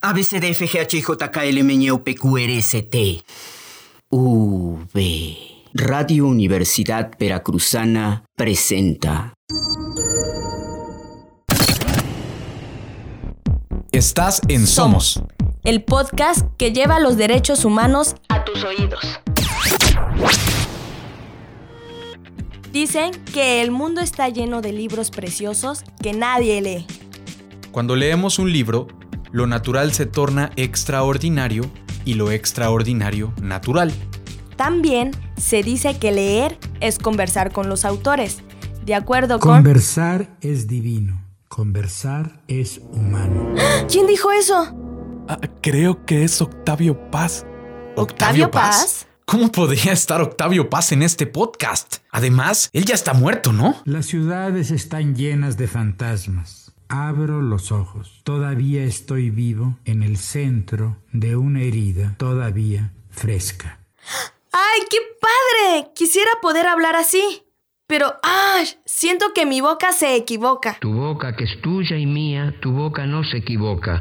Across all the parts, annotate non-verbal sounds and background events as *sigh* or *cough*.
A, B, C, D, F, G, H, I, J, K, L, M, N, O, P, Q, R, S, T. U, V. Radio Universidad Veracruzana presenta. Estás en Somos. el podcast que lleva los derechos humanos a tus oídos. Dicen que el mundo está lleno de libros preciosos que nadie lee. Cuando leemos un libro, lo natural se torna extraordinario y lo extraordinario natural. También se dice que leer es conversar con los autores. De acuerdo con... Conversar es divino. Conversar es humano. *gasps* ¿Quién dijo eso? Ah, creo que es Octavio Paz. ¿Octavio Paz? ¿Cómo podría estar Octavio Paz en este podcast? Además, él ya está muerto, ¿no? Las ciudades están llenas de fantasmas. Abro los ojos. Todavía estoy vivo en el centro de una herida todavía fresca. ¡Ay, qué padre! Quisiera poder hablar así. Pero, ¡ay! Siento que mi boca se equivoca. Tu boca que es tuya y mía, tu boca no se equivoca.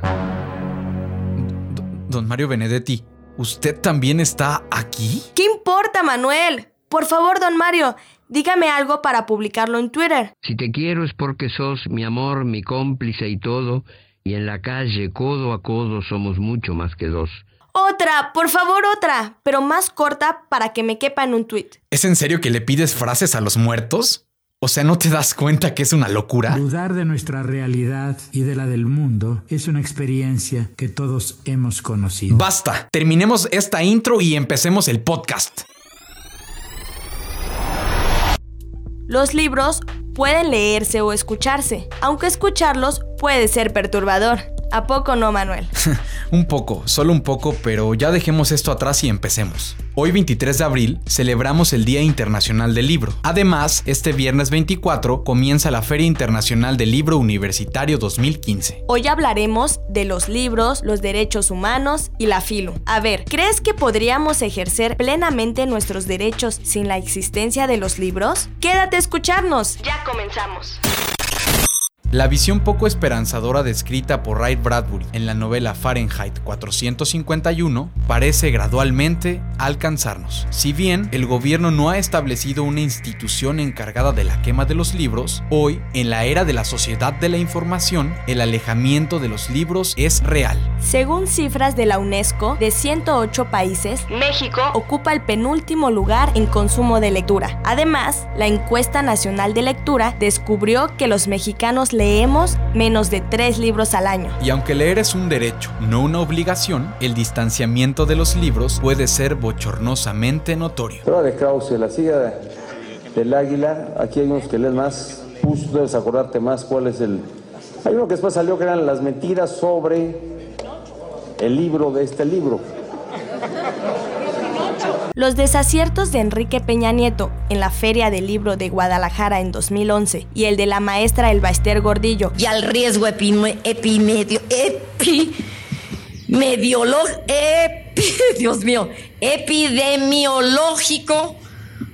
D- Don Mario Benedetti, ¿usted también está aquí? ¿Qué importa, Manuel? Por favor, don Mario, dígame algo para publicarlo en Twitter. Si te quiero es porque sos mi amor, mi cómplice y todo, y en la calle, codo a codo, somos mucho más que dos. Otra, por favor, otra, pero más corta para que me quepa en un tweet. ¿Es en serio que le pides frases a los muertos? O sea, ¿no te das cuenta que es una locura? Dudar de nuestra realidad y de la del mundo es una experiencia que todos hemos conocido. Basta, terminemos esta intro y empecemos el podcast. Los libros pueden leerse o escucharse, aunque escucharlos puede ser perturbador. ¿A poco no, Manuel? *laughs* Un poco, solo un poco, pero ya dejemos esto atrás y empecemos. Hoy 23 de abril celebramos el Día Internacional del Libro. Además, este viernes 24 comienza la Feria Internacional del Libro Universitario 2015. Hoy hablaremos de los libros, los derechos humanos y la filo. A ver, ¿crees que podríamos ejercer plenamente nuestros derechos sin la existencia de los libros? Quédate a escucharnos. Ya comenzamos. La visión poco esperanzadora descrita por Ray Bradbury en la novela Fahrenheit 451 parece gradualmente alcanzarnos. Si bien el gobierno no ha establecido una institución encargada de la quema de los libros, hoy, en la era de la sociedad de la información, el alejamiento de los libros es real. Según cifras de la UNESCO, de 108 países, México ocupa el penúltimo lugar en consumo de lectura. Además, la encuesta nacional de lectura descubrió que los mexicanos leemos menos de 3 libros al año. Y aunque leer es un derecho, no una obligación, el distanciamiento de los libros puede ser bochornosamente notorio. Prueba de Krause, la silla de- del águila. Aquí hay unos que lees más. Tú debes acordarte más cuál es el. Hay uno que después salió que eran las mentiras sobre el libro de este libro. Los desaciertos de Enrique Peña Nieto en la Feria del Libro de Guadalajara en 2011 y el de la maestra Elba Ester Gordillo y al riesgo epime- epimedio, epi, *laughs* Dios mío, epidemiológico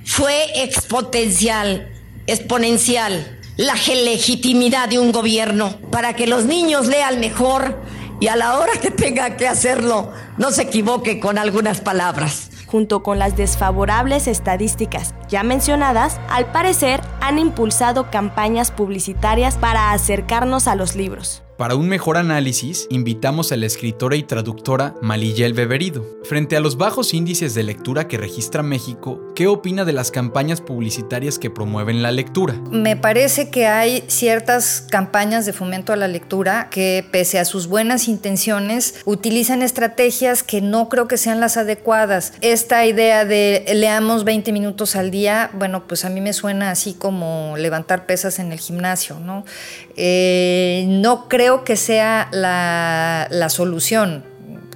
fue exponencial, exponencial la legitimidad de un gobierno para que los niños lean mejor y a la hora que tenga que hacerlo no se equivoque con algunas palabras. Junto con las desfavorables estadísticas ya mencionadas, al parecer han impulsado campañas publicitarias para acercarnos a los libros. Para un mejor análisis, invitamos a la escritora y traductora Maliyel Beberido. Frente a los bajos índices de lectura que registra México, ¿qué opina de las campañas publicitarias que promueven la lectura? Me parece que hay ciertas campañas de fomento a la lectura que, pese a sus buenas intenciones, utilizan estrategias que no creo que sean las adecuadas. Esta idea de leamos 20 minutos al día, bueno, pues a mí me suena así como levantar pesas en el gimnasio, ¿no? Eh, no creo que sea la, la solución.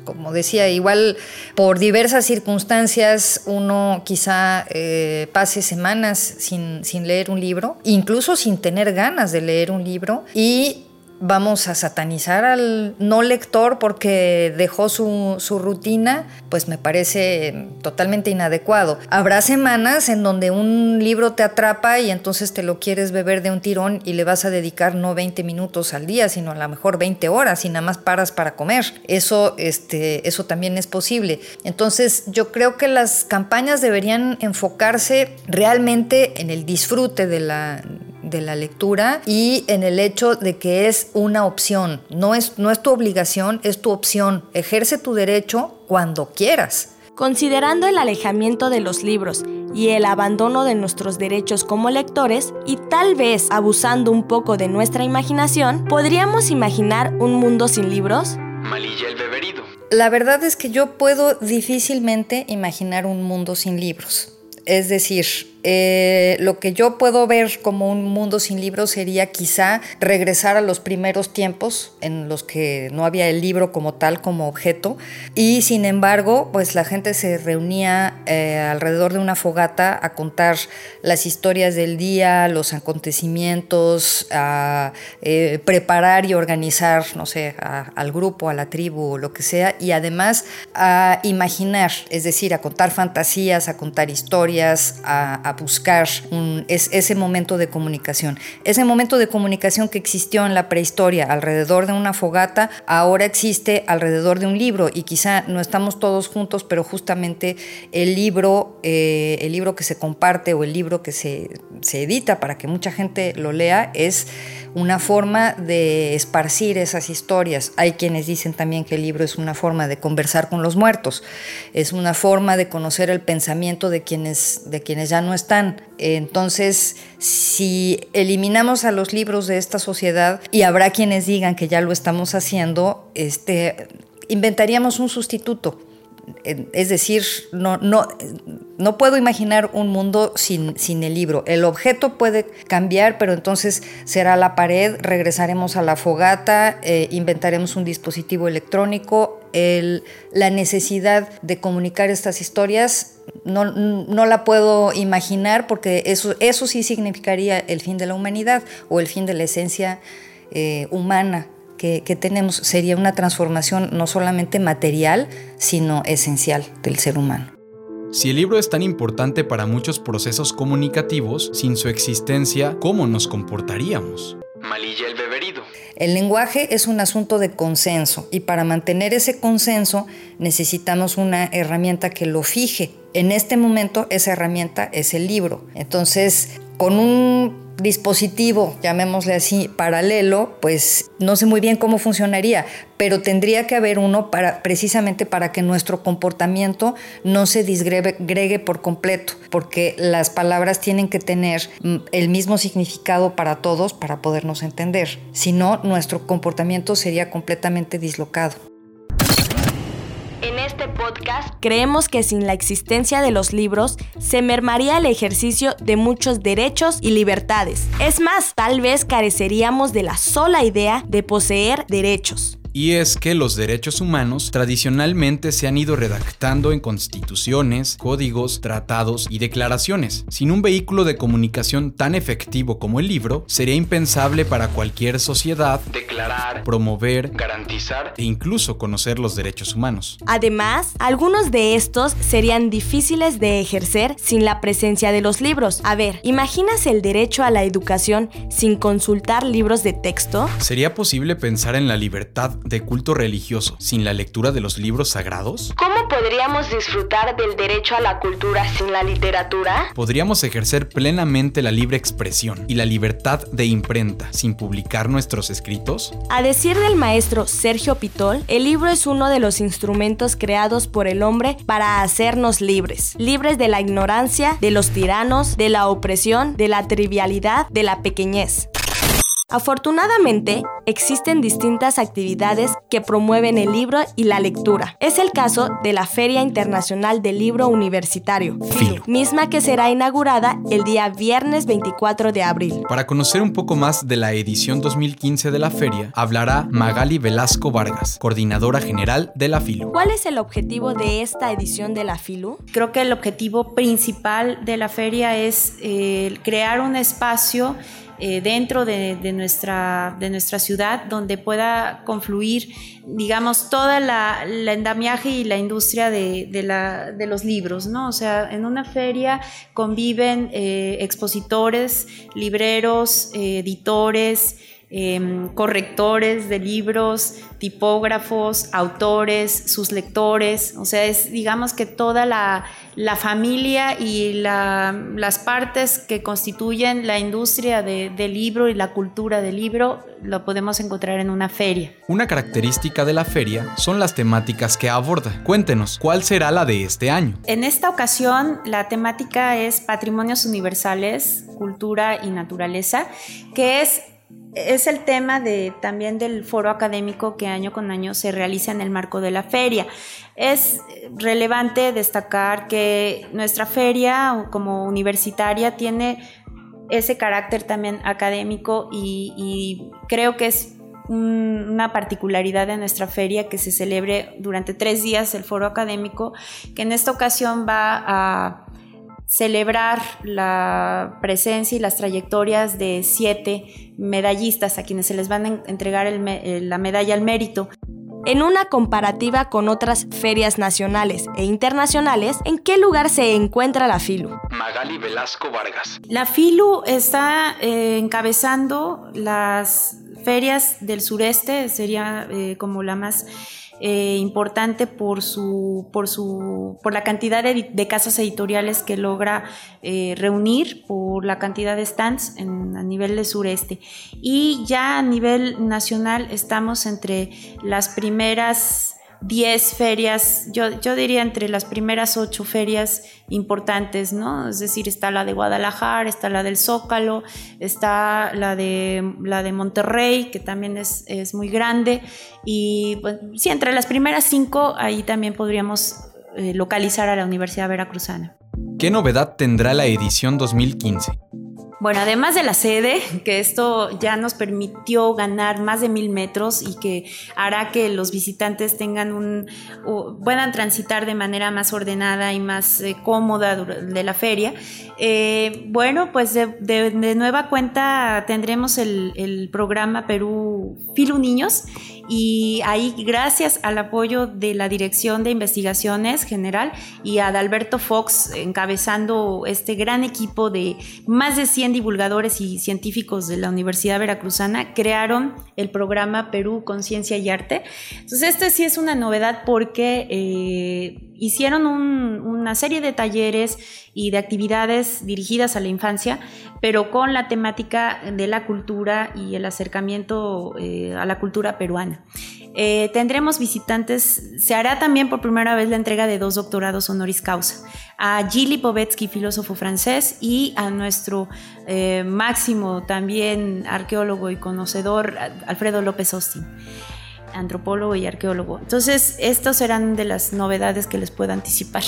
Como decía, igual por diversas circunstancias uno quizá eh, pase semanas sin, sin leer un libro, incluso sin tener ganas de leer un libro, y vamos a satanizar al no lector porque dejó su, su, rutina, pues me parece totalmente inadecuado. Habrá semanas en donde un libro te atrapa y entonces te lo quieres beber de un tirón y le vas a dedicar no 20 minutos al día, sino a lo mejor 20 horas y nada más paras para comer. Eso, este, eso también es posible. Entonces yo creo que las campañas deberían enfocarse realmente en el disfrute de la de la lectura y en el hecho de que es una opción, no es, no es tu obligación, es tu opción. Ejerce tu derecho cuando quieras. Considerando el alejamiento de los libros y el abandono de nuestros derechos como lectores, y tal vez abusando un poco de nuestra imaginación, ¿podríamos imaginar un mundo sin libros? Malilla el beberido. La verdad es que yo puedo difícilmente imaginar un mundo sin libros. Es decir, eh, lo que yo puedo ver como un mundo sin libros sería quizá regresar a los primeros tiempos en los que no había el libro como tal, como objeto, y sin embargo, pues la gente se reunía eh, alrededor de una fogata a contar las historias del día, los acontecimientos, a eh, preparar y organizar, no sé, al grupo, a la tribu lo que sea, y además a imaginar, es decir, a contar fantasías, a contar historias, a a buscar ese momento de comunicación. Ese momento de comunicación que existió en la prehistoria alrededor de una fogata, ahora existe alrededor de un libro y quizá no estamos todos juntos, pero justamente el libro, eh, el libro que se comparte o el libro que se, se edita para que mucha gente lo lea es una forma de esparcir esas historias. Hay quienes dicen también que el libro es una forma de conversar con los muertos, es una forma de conocer el pensamiento de quienes, de quienes ya no están. Entonces, si eliminamos a los libros de esta sociedad, y habrá quienes digan que ya lo estamos haciendo, este, inventaríamos un sustituto es decir, no, no, no puedo imaginar un mundo sin, sin, el libro. El objeto puede cambiar, pero entonces será la pared, regresaremos a la fogata, eh, inventaremos un dispositivo electrónico. la necesidad de comunicar estas historias no, no, la puedo imaginar porque eso, eso sí significaría el fin de la humanidad o el fin de la esencia eh, humana que, tenemos sería una transformación no solamente material, sino esencial del ser humano. Si el libro es tan importante para muchos procesos comunicativos, sin su existencia, ¿cómo nos comportaríamos? Malilla el beberido. El lenguaje es un asunto de consenso y para mantener ese consenso necesitamos una herramienta que lo fije. En este momento esa herramienta es el libro. Entonces, con un dispositivo, llamémosle así, paralelo, pues no sé muy bien cómo funcionaría, pero tendría que haber uno para precisamente para que nuestro comportamiento no se disgregue por completo, porque las palabras tienen que tener mm, el mismo significado para todos para podernos entender. Si no, nuestro comportamiento sería completamente dislocado este podcast, creemos que sin la existencia de los libros se mermaría el ejercicio de muchos derechos y libertades. Es más, tal vez careceríamos de la sola idea de poseer derechos. Y es que los derechos humanos tradicionalmente se han ido redactando en constituciones, códigos, tratados y declaraciones. Sin un vehículo de comunicación tan efectivo como el libro, sería impensable para cualquier sociedad declarar, promover, garantizar e incluso conocer los derechos humanos. Además, algunos de estos serían difíciles de ejercer sin la presencia de los libros. A ver, ¿imaginas el derecho a la educación sin consultar libros de texto? ¿Sería posible pensar en la libertad de culto religioso sin la lectura de los libros sagrados? ¿Cómo podríamos disfrutar del derecho a la cultura sin la literatura? ¿Podríamos ejercer plenamente la libre expresión y la libertad de imprenta sin publicar nuestros escritos? A decir del maestro Sergio Pitol, el libro es uno de los instrumentos creados por el hombre para hacernos libres, libres de la ignorancia, de los tiranos, de la opresión, de la trivialidad, de la pequeñez. Afortunadamente, existen distintas actividades que promueven el libro y la lectura. Es el caso de la Feria Internacional del Libro Universitario, FILU, misma que será inaugurada el día viernes 24 de abril. Para conocer un poco más de la edición 2015 de la feria, hablará Magali Velasco Vargas, coordinadora general de la FILU. ¿Cuál es el objetivo de esta edición de la FILU? Creo que el objetivo principal de la feria es eh, crear un espacio eh, dentro de, nuestra, de nuestra ciudad donde pueda confluir, digamos, toda la, el andamiaje y la industria de, la, de, los libros, ¿no? O sea, en una feria conviven eh, expositores, libreros, editores, Em, correctores de libros, tipógrafos, autores, sus lectores, o sea, es digamos que toda la, familia y las partes que constituyen la industria del libro y la cultura del libro lo podemos encontrar en una feria. Una característica de la feria son las temáticas que aborda. Cuéntenos, ¿cuál será la de este año? En esta ocasión la temática es Patrimonios Universales, Cultura y Naturaleza, que es es el tema de, también del foro académico que año con año se realiza en el marco de la feria. Es relevante destacar que nuestra feria como universitaria tiene ese carácter también académico y, creo que es una particularidad de nuestra feria que se celebre durante tres días el foro académico, que en esta ocasión va a celebrar la presencia y las trayectorias de siete medallistas a quienes se les van a entregar la medalla al mérito. En una comparativa con otras ferias nacionales e internacionales, ¿en qué lugar se encuentra la FILU? Magali Velasco Vargas. La FILU está eh, encabezando las ferias del sureste, sería eh, como la más eh, importante por, su, por, su, por la cantidad de, casas editoriales que logra eh, reunir, por la cantidad de stands a nivel de sureste. Y ya a nivel nacional estamos entre las primeras 10 ferias, yo, yo diría entre las primeras 8 ferias importantes, ¿no? Es decir, está la de Guadalajara, está la del Zócalo, está la de, la de Monterrey, que también es, es muy grande. Y pues, sí, entre las primeras 5, ahí también podríamos eh, localizar a la Universidad Veracruzana. ¿Qué novedad tendrá la edición 2015? Bueno, además de la sede, que esto ya nos permitió ganar más de mil metros y que hará que los visitantes tengan un, puedan transitar de manera más ordenada y más eh, cómoda de la feria. Eh, bueno, pues de, nueva cuenta tendremos el, el programa Perú Filu Niños y ahí gracias al apoyo de la Dirección de Investigaciones General y a Adalberto Fox encabezando este gran equipo de más de 100 divulgadores y científicos de la Universidad Veracruzana, crearon el programa Perú Conciencia y Arte. Entonces, este sí es una novedad porque eh, hicieron una serie de talleres y de actividades dirigidas a la infancia, pero con la temática de la cultura y el acercamiento eh, a la cultura peruana. Eh, tendremos visitantes, se hará también por primera vez la entrega de dos doctorados honoris causa, a Gilly Povetsky, filósofo francés, y a nuestro eh, máximo también arqueólogo y conocedor, Alfredo López Austin antropólogo y arqueólogo. Entonces, estos serán de las novedades que les puedo anticipar.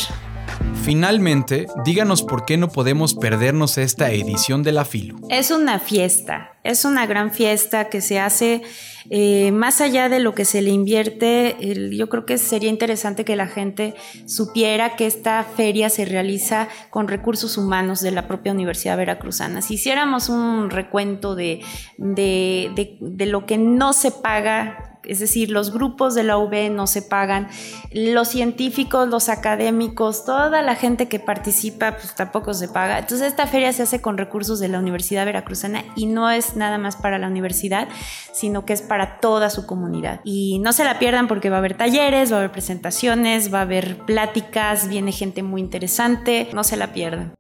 Finalmente, díganos por qué no podemos perdernos esta edición de la FILU. Es una fiesta, es una gran fiesta que se hace eh, más allá de lo que se le invierte. yo creo que sería interesante que la gente supiera que esta feria se realiza con recursos humanos de la propia Universidad Veracruzana. Si hiciéramos un recuento de, de lo que no se paga es decir, los grupos de la UB no se pagan, los científicos, los académicos, toda la gente que participa, pues tampoco se paga. Entonces esta feria se hace con recursos de la Universidad Veracruzana y no es nada más para la universidad, sino que es para toda su comunidad. Y no se la pierdan porque va a haber talleres, va a haber presentaciones, va a haber pláticas, viene gente muy interesante, no se la pierdan.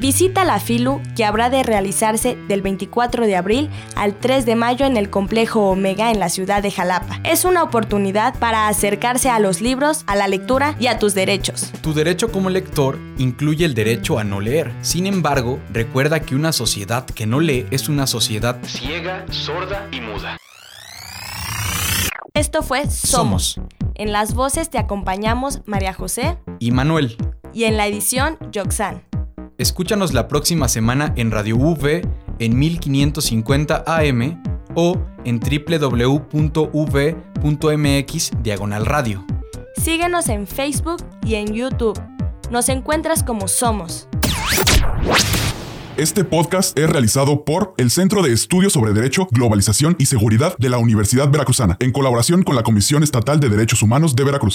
Visita la FILU que habrá de realizarse del 24 de abril al 3 de mayo en el complejo Omega en la ciudad de Jalapa. Es una oportunidad para acercarse a los libros, a la lectura y a tus derechos. Tu derecho como lector incluye el derecho a no leer. Sin embargo, recuerda que una sociedad que no lee es una sociedad ciega, sorda y muda. Esto fue Somos. En las voces te acompañamos María José y Manuel. Y en la edición, Yoxan. Escúchanos la próxima semana en Radio V en 1550 AM o en www.v.mx diagonal radio. Síguenos en Facebook y en YouTube. Nos encuentras como Somos. Este podcast es realizado por el Centro de Estudios sobre Derecho, Globalización y Seguridad de la Universidad Veracruzana, en colaboración con la Comisión Estatal de Derechos Humanos de Veracruz.